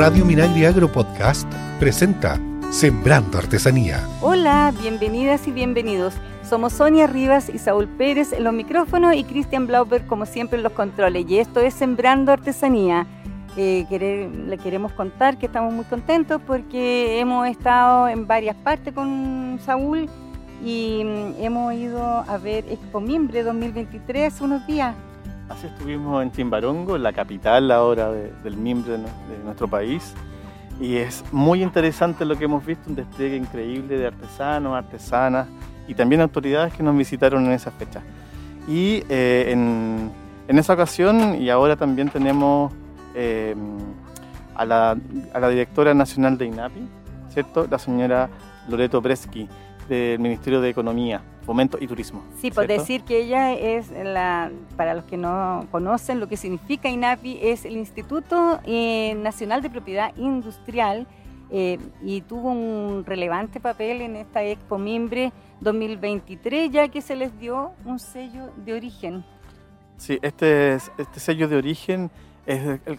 Radio Minagri Agro Podcast presenta Sembrando Artesanía. Hola, bienvenidas y bienvenidos. Somos Sonia Rivas y Saúl Pérez en los micrófonos y Cristian Blauber como siempre en los controles. Y esto es Sembrando Artesanía. Eh, le queremos contar que estamos muy contentos porque hemos estado en varias partes con Saúl y mm, hemos ido a ver Expo Mimbre 2023 unos días. Así estuvimos en Chimbarongo, la capital ahora del mimbre de nuestro país. Y es muy interesante lo que hemos visto, un despliegue increíble de artesanos, artesanas y también autoridades que nos visitaron en esa fecha. Y eh, en, esa ocasión, y ahora también tenemos a, la, a, la, directora nacional de INAPI, ¿cierto? La señora Loreto Breschi, del Ministerio de Economía, Fomento y Turismo. Sí, por decir que ella es la, para los que no conocen lo que significa INAPI, es el Instituto eh, Nacional de Propiedad Industrial eh, y tuvo un relevante papel en esta Expo Mimbre 2023, ya que se les dio un sello de origen. Sí, este, este sello de origen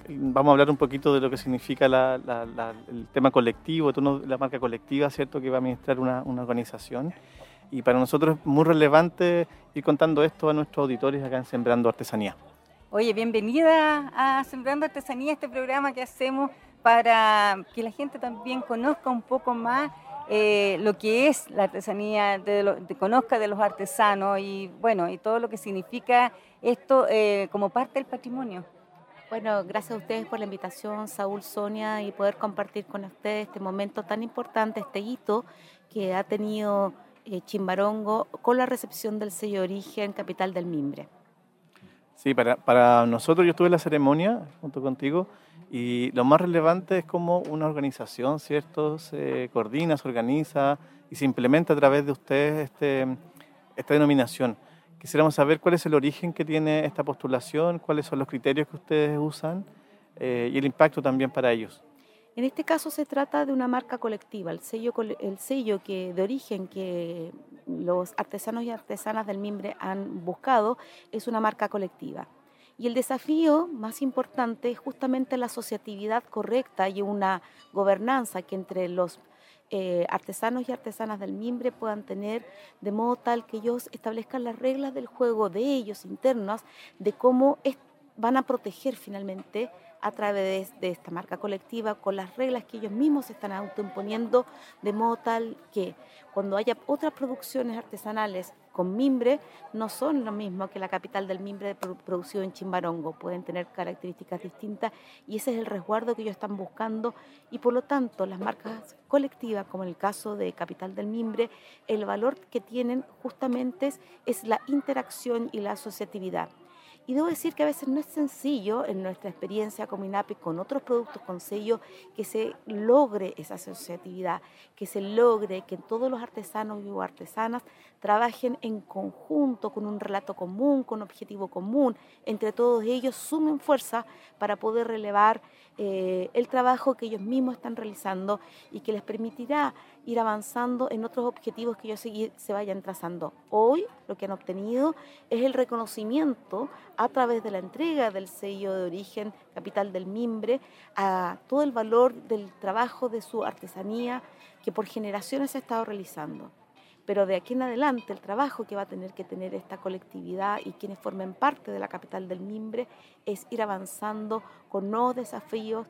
vamos a hablar un poquito de lo que significa el tema colectivo, la marca colectiva, ¿cierto? Que va a administrar una, organización. Y para nosotros es muy relevante ir contando esto a nuestros auditores acá en Sembrando Artesanía. Oye, bienvenida a Sembrando Artesanía, este programa que hacemos para que la gente también conozca un poco más eh, lo que es la artesanía, de, conozca de los artesanos y bueno, y todo lo que significa esto eh, como parte del patrimonio. Bueno, gracias a ustedes por la invitación, Saúl, Sonia, y poder compartir con ustedes este momento tan importante, este hito que ha tenido Chimbarongo con la recepción del sello de origen Capital del Mimbre. Sí, para, para nosotros yo estuve en la ceremonia junto contigo y lo más relevante es cómo una organización, ¿cierto?, se coordina, se organiza y se implementa a través de ustedes este, esta denominación. Quisiéramos saber cuál es el origen que tiene esta postulación, cuáles son los criterios que ustedes usan eh, y el impacto también para ellos. En este caso se trata de una marca colectiva, el sello, el sello que, de origen que los artesanos y artesanas del mimbre han buscado es una marca colectiva. Y el desafío más importante es justamente la asociatividad correcta y una gobernanza que entre los eh, artesanos y artesanas del mimbre puedan tener de modo tal que ellos establezcan las reglas del juego de ellos internas, de cómo van a proteger finalmente a través de esta marca colectiva con las reglas que ellos mismos están autoimponiendo, de modo tal que cuando haya otras producciones artesanales con mimbre, no son lo mismo que la capital del mimbre producido en Chimbarongo, pueden tener características distintas y ese es el resguardo que ellos están buscando y por lo tanto las marcas colectivas, como en el caso de Capital del Mimbre, el valor que tienen justamente es la interacción y la asociatividad. Y debo decir que a veces no es sencillo en nuestra experiencia con INAPI, con otros productos con sello, que se logre esa asociatividad, que se logre que todos los artesanos y artesanas trabajen en conjunto, con un relato común, con un objetivo común. Entre todos ellos sumen fuerza para poder relevar eh, el trabajo que ellos mismos están realizando y que les permitirá ir avanzando en otros objetivos que ellos se vayan trazando. Hoy lo que han obtenido es el reconocimiento a través de la entrega del sello de origen capital del mimbre a todo el valor del trabajo de su artesanía que por generaciones se ha estado realizando. Pero de aquí en adelante el trabajo que va a tener que tener esta colectividad y quienes formen parte de la capital del mimbre es ir avanzando con nuevos desafíos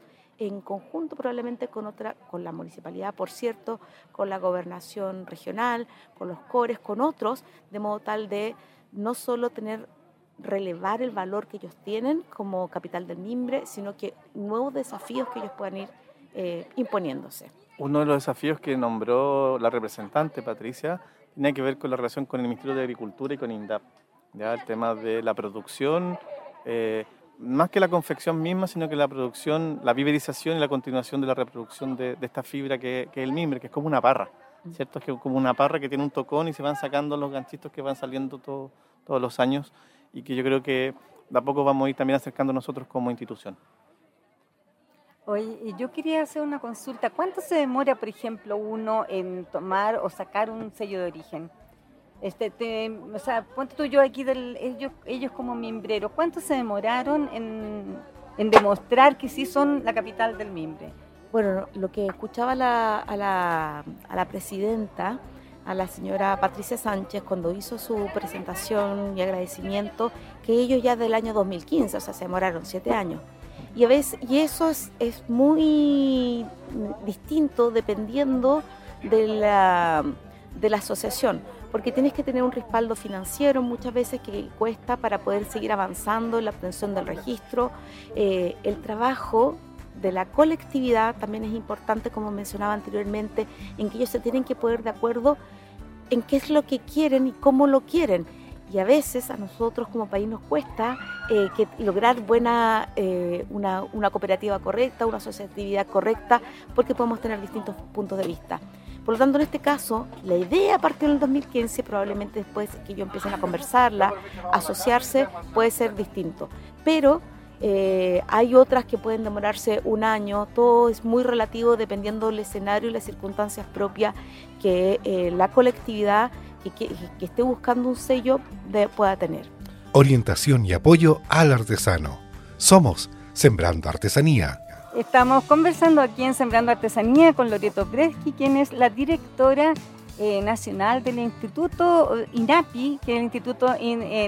en conjunto probablemente con otra, con la municipalidad, por cierto, con la gobernación regional, con los cores, con otros, de modo tal de no solo tener relevar el valor que ellos tienen como capital del mimbre, sino que nuevos desafíos que ellos puedan ir eh, imponiéndose. Uno de los desafíos que nombró la representante Patricia tiene que ver con la relación con el Ministerio de Agricultura y con INDAP, ¿ya? el tema de la producción. Eh, más que la confección misma, sino que la producción, la viverización y la continuación de la reproducción de, esta fibra que, es el mimbre, que es como una parra, ¿cierto? Es que como una parra que tiene un tocón y se van sacando los ganchitos que van saliendo todos los años y que yo creo que de a poco vamos a ir también acercando nosotros como institución. Oye, yo quería hacer una consulta. ¿Cuánto se demora, por ejemplo, uno en tomar o sacar un sello de origen? Este, o sea, ponte tú yo aquí, del, ellos, ellos como miembreros, ¿cuánto se demoraron en, en demostrar que sí son la capital del mimbre? Bueno, lo que escuchaba la, a, la, a la presidenta, a la señora Patricia Sánchez, cuando hizo su presentación y agradecimiento, que ellos ya del año 2015, o sea, se demoraron siete años. Y, a veces, y eso es, es muy distinto dependiendo de la, de la asociación, porque tienes que tener un respaldo financiero muchas veces que cuesta para poder seguir avanzando en la obtención del registro. Eh, el trabajo de la colectividad también es importante, como mencionaba anteriormente, en que ellos se tienen que poner de acuerdo en qué es lo que quieren y cómo lo quieren. Y a veces a nosotros como país nos cuesta eh, que lograr buena, eh, una, una cooperativa correcta, una asociatividad correcta, porque podemos tener distintos puntos de vista. Por lo tanto, en este caso, la idea partió en el 2015, probablemente después que ellos empiecen a conversarla, asociarse, puede ser distinto. Pero eh, hay otras que pueden demorarse un año, todo es muy relativo dependiendo del escenario y las circunstancias propias que eh, la colectividad que, esté buscando un sello pueda tener. Orientación y apoyo al artesano. Somos Sembrando Artesanía. Estamos conversando aquí en Sembrando Artesanía con Loreto Breschi, quien es la directora eh, nacional del Instituto INAPI, que es el Instituto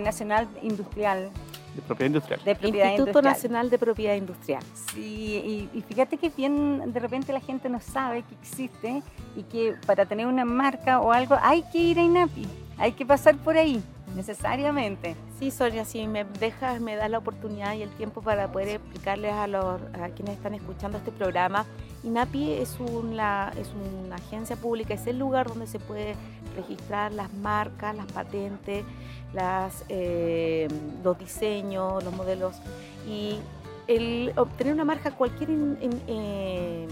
Nacional Industrial de propiedad industrial. De propiedad Instituto Nacional de Propiedad Industrial. Sí, y, fíjate que bien de repente la gente no sabe que existe y que para tener una marca o algo hay que ir a INAPI, hay que pasar por ahí, necesariamente. Sí, Sonia, si me dejas, me das la oportunidad y el tiempo para poder explicarles a, los, a quienes están escuchando este programa. INAPI es una, es una agencia pública, es el lugar donde se puede registrar las marcas, las patentes, las, eh, los diseños, los modelos. Y el obtener una marca, cualquier eh,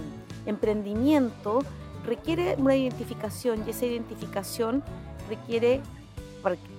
emprendimiento requiere una identificación y esa identificación requiere,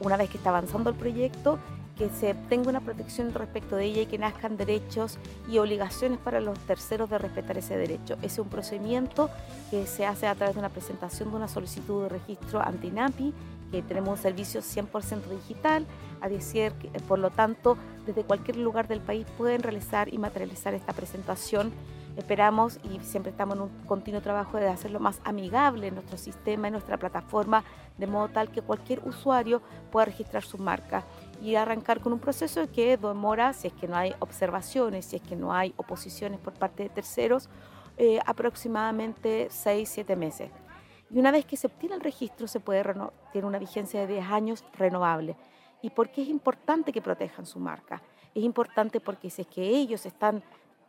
una vez que está avanzando el proyecto, que se tenga una protección respecto de ella y que nazcan derechos y obligaciones para los terceros de respetar ese derecho. Ese es un procedimiento que se hace a través de una presentación de una solicitud de registro anti-NAPI, que tenemos un servicio 100% digital, a decir, por lo tanto, desde cualquier lugar del país pueden realizar y materializar esta presentación. Esperamos y siempre estamos en un continuo trabajo de hacerlo más amigable en nuestro sistema, en nuestra plataforma, de modo tal que cualquier usuario pueda registrar su marca y arrancar con un proceso que demora, si es que no hay observaciones, si es que no hay oposiciones por parte de terceros, eh, aproximadamente 6-7 meses. Y una vez que se obtiene el registro, se puede tiene una vigencia de 10 años renovable. ¿Y por qué es importante que protejan su marca? Es importante porque si es que ellos están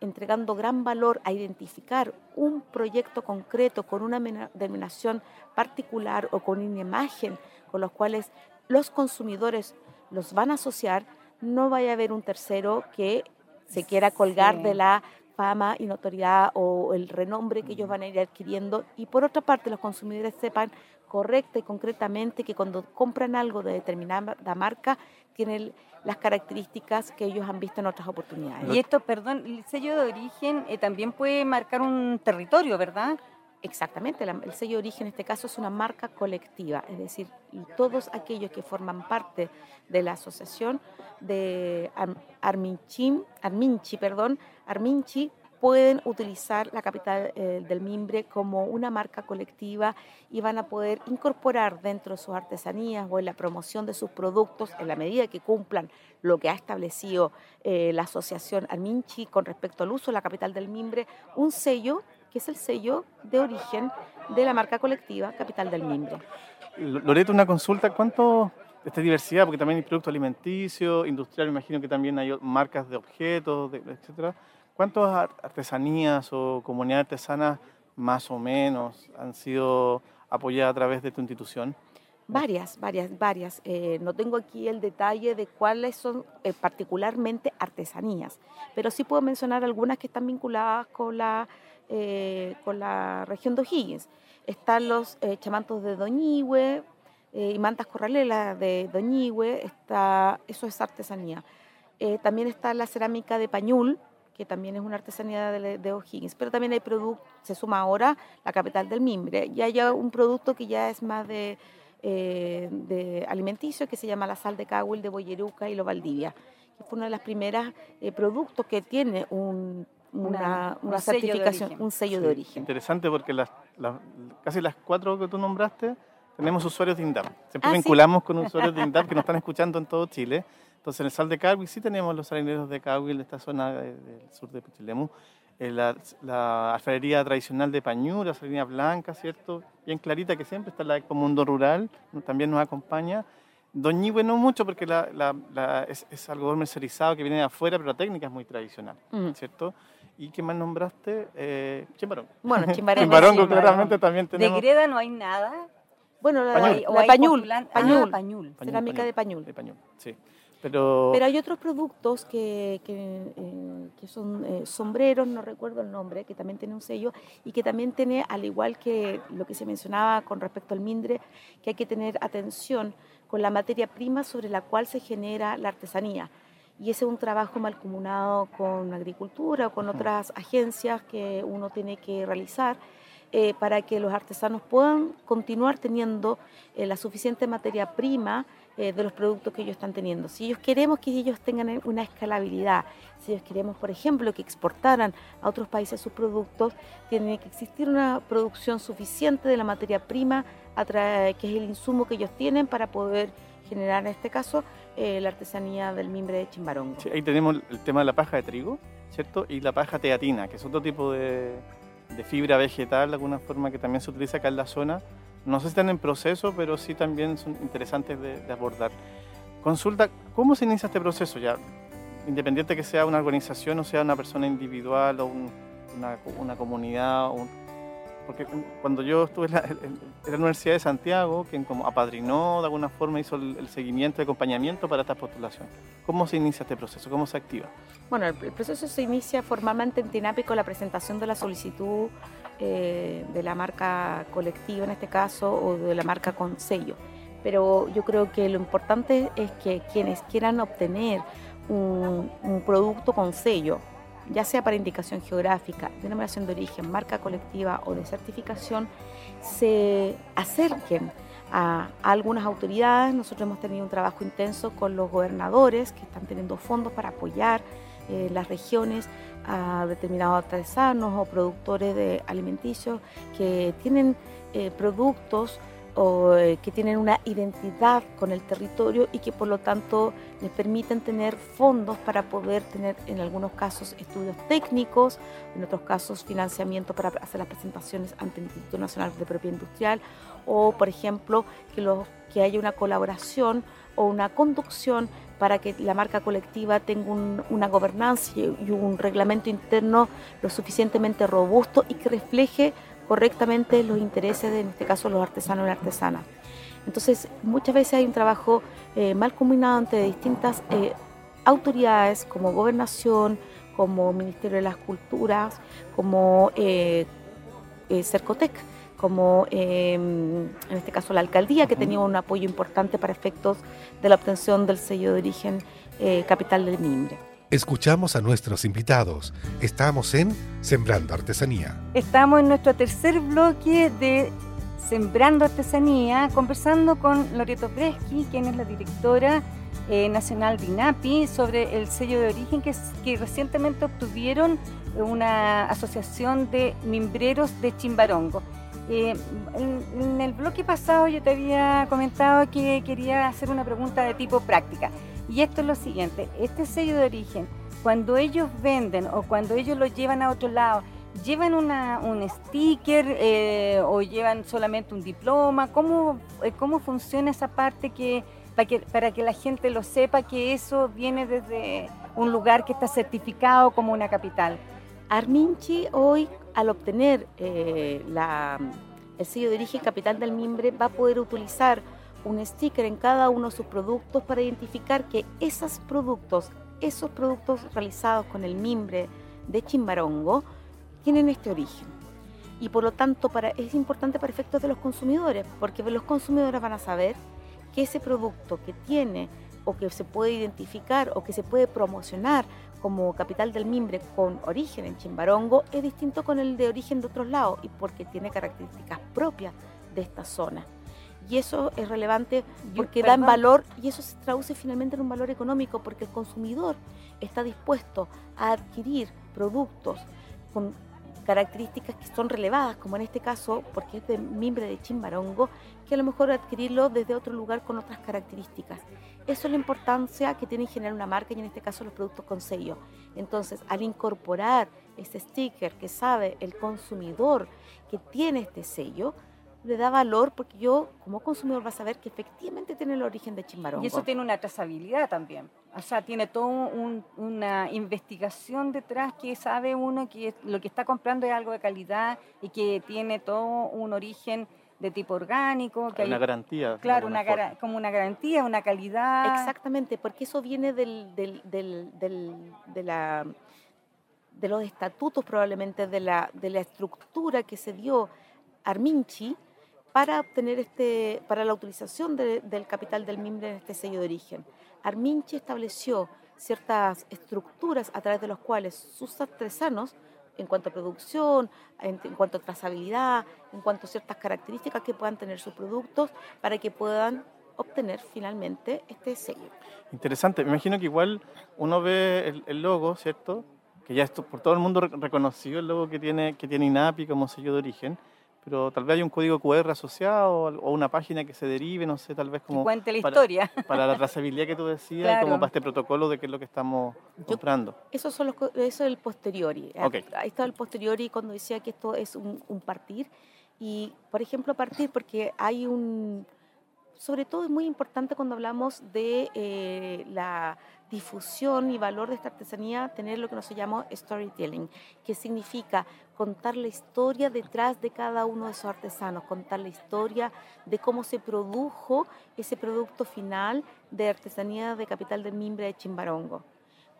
entregando gran valor a identificar un proyecto concreto con una denominación particular o con una imagen con los cuales los consumidores los van a asociar, no vaya a haber un tercero que se quiera colgar de la fama y notoriedad o el renombre que ellos van a ir adquiriendo. Y por otra parte los consumidores sepan correcta y concretamente que cuando compran algo de determinada marca tiene las características que ellos han visto en otras oportunidades. Y esto, perdón, el sello de origen eh, también puede marcar un territorio, ¿verdad? Exactamente, el sello de origen en este caso es una marca colectiva, es decir, todos aquellos que forman parte de la asociación de Arminchi, Arminchi, perdón, Arminchi pueden utilizar la capital eh, del mimbre como una marca colectiva y van a poder incorporar dentro de sus artesanías o en la promoción de sus productos, en la medida que cumplan lo que ha establecido eh, la asociación Arminchi con respecto al uso de la capital del mimbre, un sello que es el sello de origen de la marca colectiva Capital del Mimbre. Loreto, una consulta, ¿cuánto de esta diversidad? Porque también hay productos alimenticios, industrial, imagino que también hay marcas de objetos, etcétera. ¿Cuántas artesanías o comunidades artesanas más o menos han sido apoyadas a través de tu institución? Varias, varias, varias. Eh, no tengo aquí el detalle de cuáles son eh, particularmente artesanías, pero sí puedo mencionar algunas que están vinculadas con la eh, con la región de O'Higgins. Están los eh, chamantos de Doñihue eh, y mantas corralelas de Doñihue, está, eso es artesanía. también está la cerámica de Pañul, que también es una artesanía de, O'Higgins, pero también hay producto, se suma ahora la capital del mimbre, y hay un producto que ya es más de, de alimenticio, que se llama la sal de Cahuil, de Boyeruca y lo Valdivia fue uno de los primeros eh, productos que tiene un, una, certificación, un sello de origen. Interesante porque las, casi las cuatro que tú nombraste tenemos usuarios de INDAP. Siempre ah, vinculamos con usuarios de INDAP que nos están escuchando en todo Chile. Entonces en el Sal de Carwil sí tenemos los salineros de Carwil, de esta zona del sur de Pichilemu. Eh, la, la, alfarería tradicional de Pañú, la blanca, ¿cierto? Bien clarita que siempre está la Expo Mundo Rural, también nos acompaña. Doñigüe no mucho porque la, la, es, es, algo comercializado que viene de afuera, pero la técnica es muy tradicional, ¿cierto? ¿Y qué más nombraste? Eh, Chimbarongo. Bueno, Chimbarongo. Chimbarongo claramente también tenemos. ¿De Greda no hay nada? Bueno, la, pañul. la, pañul, pañul, pañul, cerámica de pañul. De pañul, sí. Pero... Pero hay otros productos que, que, eh, que son eh, sombreros, no recuerdo el nombre, que también tiene un sello y que también tiene, al igual que lo que se mencionaba con respecto al mindre, que hay que tener atención con la materia prima sobre la cual se genera la artesanía. Y ese es un trabajo malcomunado con agricultura o con otras agencias que uno tiene que realizar eh, para que los artesanos puedan continuar teniendo la suficiente materia prima eh, de los productos que ellos están teniendo. Si ellos queremos que ellos tengan una escalabilidad, si ellos queremos, por ejemplo, que exportaran a otros países sus productos, tiene que existir una producción suficiente de la materia prima, que es el insumo que ellos tienen para poder generar, en este caso, eh, la artesanía del mimbre de Chimbarongo. ahí tenemos el tema de la paja de trigo, ¿cierto? Y la paja teatina, que es otro tipo de, de fibra vegetal, de alguna forma, que también se utiliza acá en la zona no sé si están en proceso, pero sí también son interesantes de, abordar. Consulta, ¿cómo se inicia este proceso ya? Independiente que sea una organización o sea una persona individual o una, una, comunidad, porque cuando yo estuve en la, Universidad de Santiago, quien como apadrinó de alguna forma hizo el, seguimiento y acompañamiento para esta postulación. ¿Cómo se inicia este proceso? ¿Cómo se activa? Bueno, el, proceso se inicia formalmente en TINAPI con la presentación de la solicitud eh, de la marca colectiva en este caso o de la marca con sello. Pero yo creo que lo importante es que quienes quieran obtener un, producto con sello, ya sea para indicación geográfica, denominación de origen, marca colectiva o de certificación, se acerquen a, algunas autoridades. Nosotros hemos tenido un trabajo intenso con los gobernadores que están teniendo fondos para apoyar eh, las regiones a determinados artesanos o productores de alimenticios que tienen eh, productos o eh, que tienen una identidad con el territorio y que por lo tanto les permiten tener fondos para poder tener en algunos casos estudios técnicos, en otros casos financiamiento para hacer las presentaciones ante el Instituto Nacional de Propiedad Industrial o por ejemplo que, los, que haya una colaboración o una conducción para que la marca colectiva tenga una gobernanza y un reglamento interno lo suficientemente robusto y que refleje correctamente los intereses de, en este caso, los artesanos y artesanas. Entonces, muchas veces hay un trabajo eh, mal combinado entre distintas eh, autoridades como gobernación, como Ministerio de las Culturas, como eh, Cercotec como en este caso la alcaldía, que tenía un apoyo importante para efectos de la obtención del sello de origen eh, capital del mimbre. Escuchamos a nuestros invitados. Estamos en Sembrando Artesanía. Estamos en nuestro tercer bloque de Sembrando Artesanía, conversando con Loreto Breschi, quien es la directora eh, nacional de INAPI, sobre el sello de origen que, recientemente obtuvieron una asociación de mimbreros de Chimbarongo. Eh, en, el bloque pasado yo te había comentado que quería hacer una pregunta de tipo práctica. Y esto es lo siguiente, este sello de origen, cuando ellos venden o cuando ellos lo llevan a otro lado, ¿llevan una, un sticker eh, o llevan solamente un diploma? ¿Cómo, eh, ¿Cómo funciona esa parte que para, que para que la gente lo sepa que eso viene desde un lugar que está certificado como una capital? Arminchi hoy al obtener eh, el sello de origen capital del mimbre, va a poder utilizar un sticker en cada uno de sus productos para identificar que esos productos, esos productos realizados con el mimbre de Chimbarongo, tienen este origen. Y por lo tanto para, es importante para efectos de los consumidores, porque los consumidores van a saber que ese producto que tiene o que se puede identificar o que se puede promocionar como capital del mimbre con origen en Chimbarongo es distinto con el de origen de otros lados y porque tiene características propias de esta zona. Y eso es relevante porque dan valor y eso se traduce finalmente en un valor económico porque el consumidor está dispuesto a adquirir productos con características que son relevadas, como en este caso, porque es de mimbre de chimbarongo, que a lo mejor adquirirlo desde otro lugar con otras características. Eso es la importancia que tiene generar una marca y en este caso los productos con sello. Entonces, al incorporar ese sticker que sabe el consumidor que tiene este sello, le da valor porque yo como consumidor va a saber que efectivamente tiene el origen de Chimbarongo. Y eso tiene una trazabilidad también. O sea, tiene toda una investigación detrás que sabe uno que lo que está comprando es algo de calidad y que tiene todo un origen de tipo orgánico. Que hay una garantía. Claro, una como una garantía, una calidad. Exactamente, porque eso viene del, del, del, de, la, de los estatutos probablemente, de la, de la estructura que se dio Arminchi para obtener este, para la utilización del capital del mimbre en este sello de origen. Arminchi estableció ciertas estructuras a través de las cuales sus artesanos en cuanto a producción, en, cuanto a trazabilidad, en cuanto a ciertas características que puedan tener sus productos para que puedan obtener finalmente este sello. Interesante, me imagino que igual uno ve el, logo, ¿cierto? Que ya esto, por todo el mundo reconocido el logo que tiene, que tiene INAPI como sello de origen, pero tal vez hay un código QR asociado o una página que se derive, no sé, tal vez como... cuente la para, historia. Para la trazabilidad que tú decías, como para este protocolo de qué es lo que estamos comprando. Eso, son los, eso es el posteriori. Ahí está el posteriori cuando decía que esto es un, un partir. Y, por ejemplo, partir porque hay un... Sobre todo es muy importante cuando hablamos de eh, la difusión y valor de esta artesanía, tener lo que nos llama storytelling, que significa contar la historia detrás de cada uno de esos artesanos, contar la historia de cómo se produjo ese producto final de artesanía de capital del mimbre de Chimbarongo.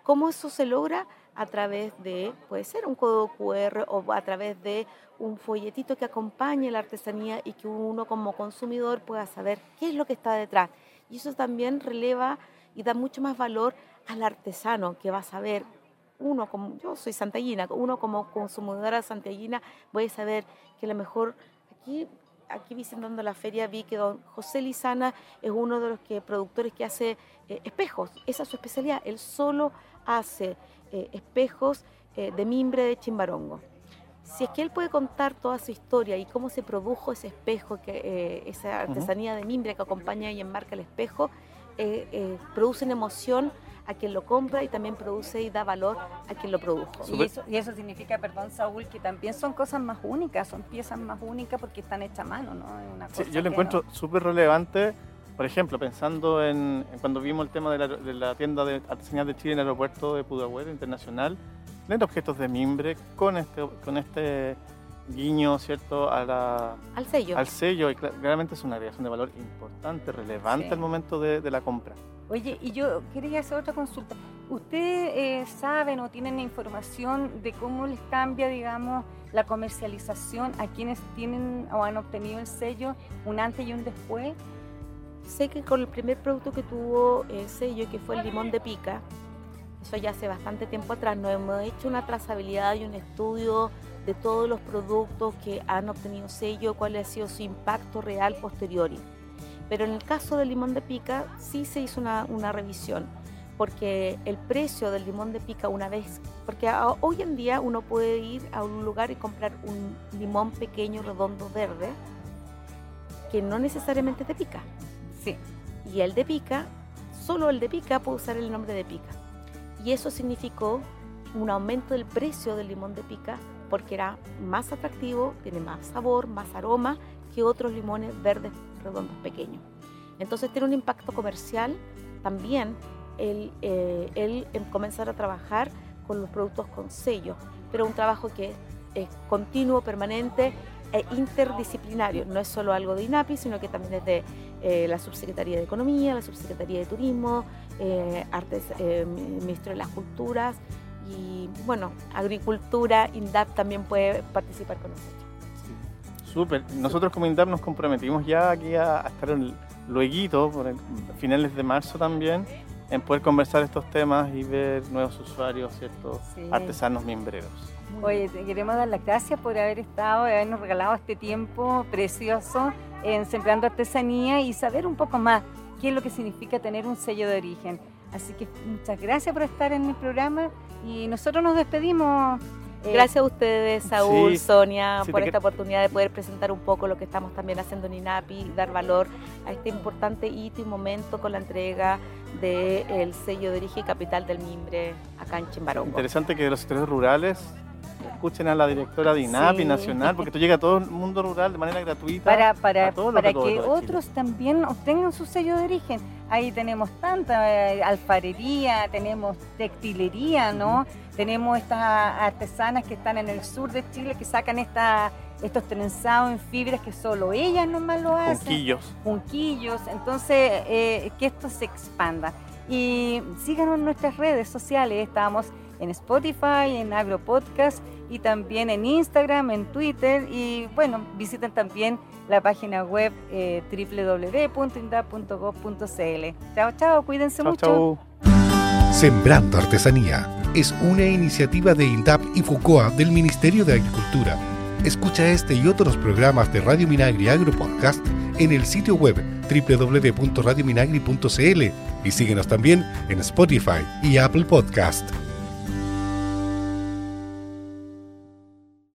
¿Cómo eso se logra? A través de, puede ser un código QR o a través de un folletito que acompañe la artesanía y que uno como consumidor pueda saber qué es lo que está detrás. Y eso también releva y da mucho más valor al artesano que va a saber, uno como, yo soy santallina, uno como consumidora santallina voy a saber que a lo mejor aquí aquí visitando la feria vi que don José Lizana es uno de los que, productores que hace eh, espejos. Esa es su especialidad. Él solo hace eh, espejos eh, de mimbre de chimbarongo. Si es que él puede contar toda su historia y cómo se produjo ese espejo, que, esa artesanía de mimbre que acompaña y enmarca el espejo, eh, eh, producen emoción a quien lo compra y también produce y da valor a quien lo produjo. Y eso, y eso, significa, perdón Saúl, que también son cosas más únicas, son piezas más únicas porque están hechas a mano, ¿no? yo lo encuentro súper relevante, por ejemplo, pensando en, cuando vimos el tema de la, tienda de artesanía de Chile en el aeropuerto de Pudahuel Internacional, tener objetos de mimbre con este, con este guiño, ¿cierto? A la, al sello. Al sello, y claramente es una agregación de valor importante, relevante al momento de, la compra. Oye, y yo quería hacer otra consulta. ¿Ustedes eh, saben o tienen información de cómo les cambia, digamos, la comercialización a quienes tienen o han obtenido el sello, un antes y un después? Sé que con el primer producto que tuvo el sello, que fue el limón de pica, eso ya hace bastante tiempo atrás, nos hemos hecho una trazabilidad y un estudio de todos los productos que han obtenido sello, cuál ha sido su impacto real posteriori. Pero en el caso del limón de pica sí se hizo una, revisión, porque el precio del limón de pica una vez, porque hoy en día uno puede ir a un lugar y comprar un limón pequeño, redondo, verde, que no necesariamente es de pica. Sí. Y el de pica, solo el de pica puede usar el nombre de pica. Y eso significó un aumento del precio del limón de pica porque era más atractivo, tiene más sabor, más aroma que otros limones verdes redondos pequeños. Entonces tiene un impacto comercial también el, eh, comenzar a trabajar con los productos con sello, pero un trabajo que es continuo, permanente e interdisciplinario. No es solo algo de INAPI, sino que también es de eh, la Subsecretaría de Economía, la Subsecretaría de Turismo, eh, Artes, eh, Ministro de las Culturas, y bueno, agricultura, INDAP también puede participar con nosotros. Súper. Nosotros como INDAP nos comprometimos ya aquí a, estar en, luego, por finales de marzo también, en poder conversar estos temas y ver nuevos usuarios, ¿cierto? Artesanos miembreros. Oye, te queremos dar las gracias por haber estado, y habernos regalado este tiempo precioso en Sembrando Artesanía y saber un poco más qué es lo que significa tener un sello de origen. Así que muchas gracias por estar en mi programa y nosotros nos despedimos. Eh, gracias a ustedes, Saúl, Sonia, por esta oportunidad de poder presentar un poco lo que estamos también haciendo en INAPI, dar valor a este importante hito y momento con la entrega del sello de origen y capital del mimbre acá en Chimbarongo. Interesante que de los sectores rurales escuchen a la directora de INAPI nacional, porque esto llega a todo el mundo rural de manera gratuita. Para, para, para que otros también obtengan su sello de origen. Ahí tenemos tanta eh, alfarería, tenemos textilería, ¿no? Tenemos estas artesanas que están en el sur de Chile que sacan esta, estos trenzados en fibras que solo ellas nomás lo hacen. Junquillos. Junquillos. Entonces, eh, que esto se expanda. Y síganos en nuestras redes sociales. Estamos en Spotify, en AgroPodcast y también en Instagram, en Twitter y bueno, visiten también la página web eh, www.indap.gov.cl. Chao, chao, cuídense mucho. Sembrando Artesanía es una iniciativa de INDAP y FUCOA del Ministerio de Agricultura. Escucha este y otros programas de Radio Minagri Agro Podcast en el sitio web www.radiominagri.cl y síguenos también en Spotify y Apple Podcast.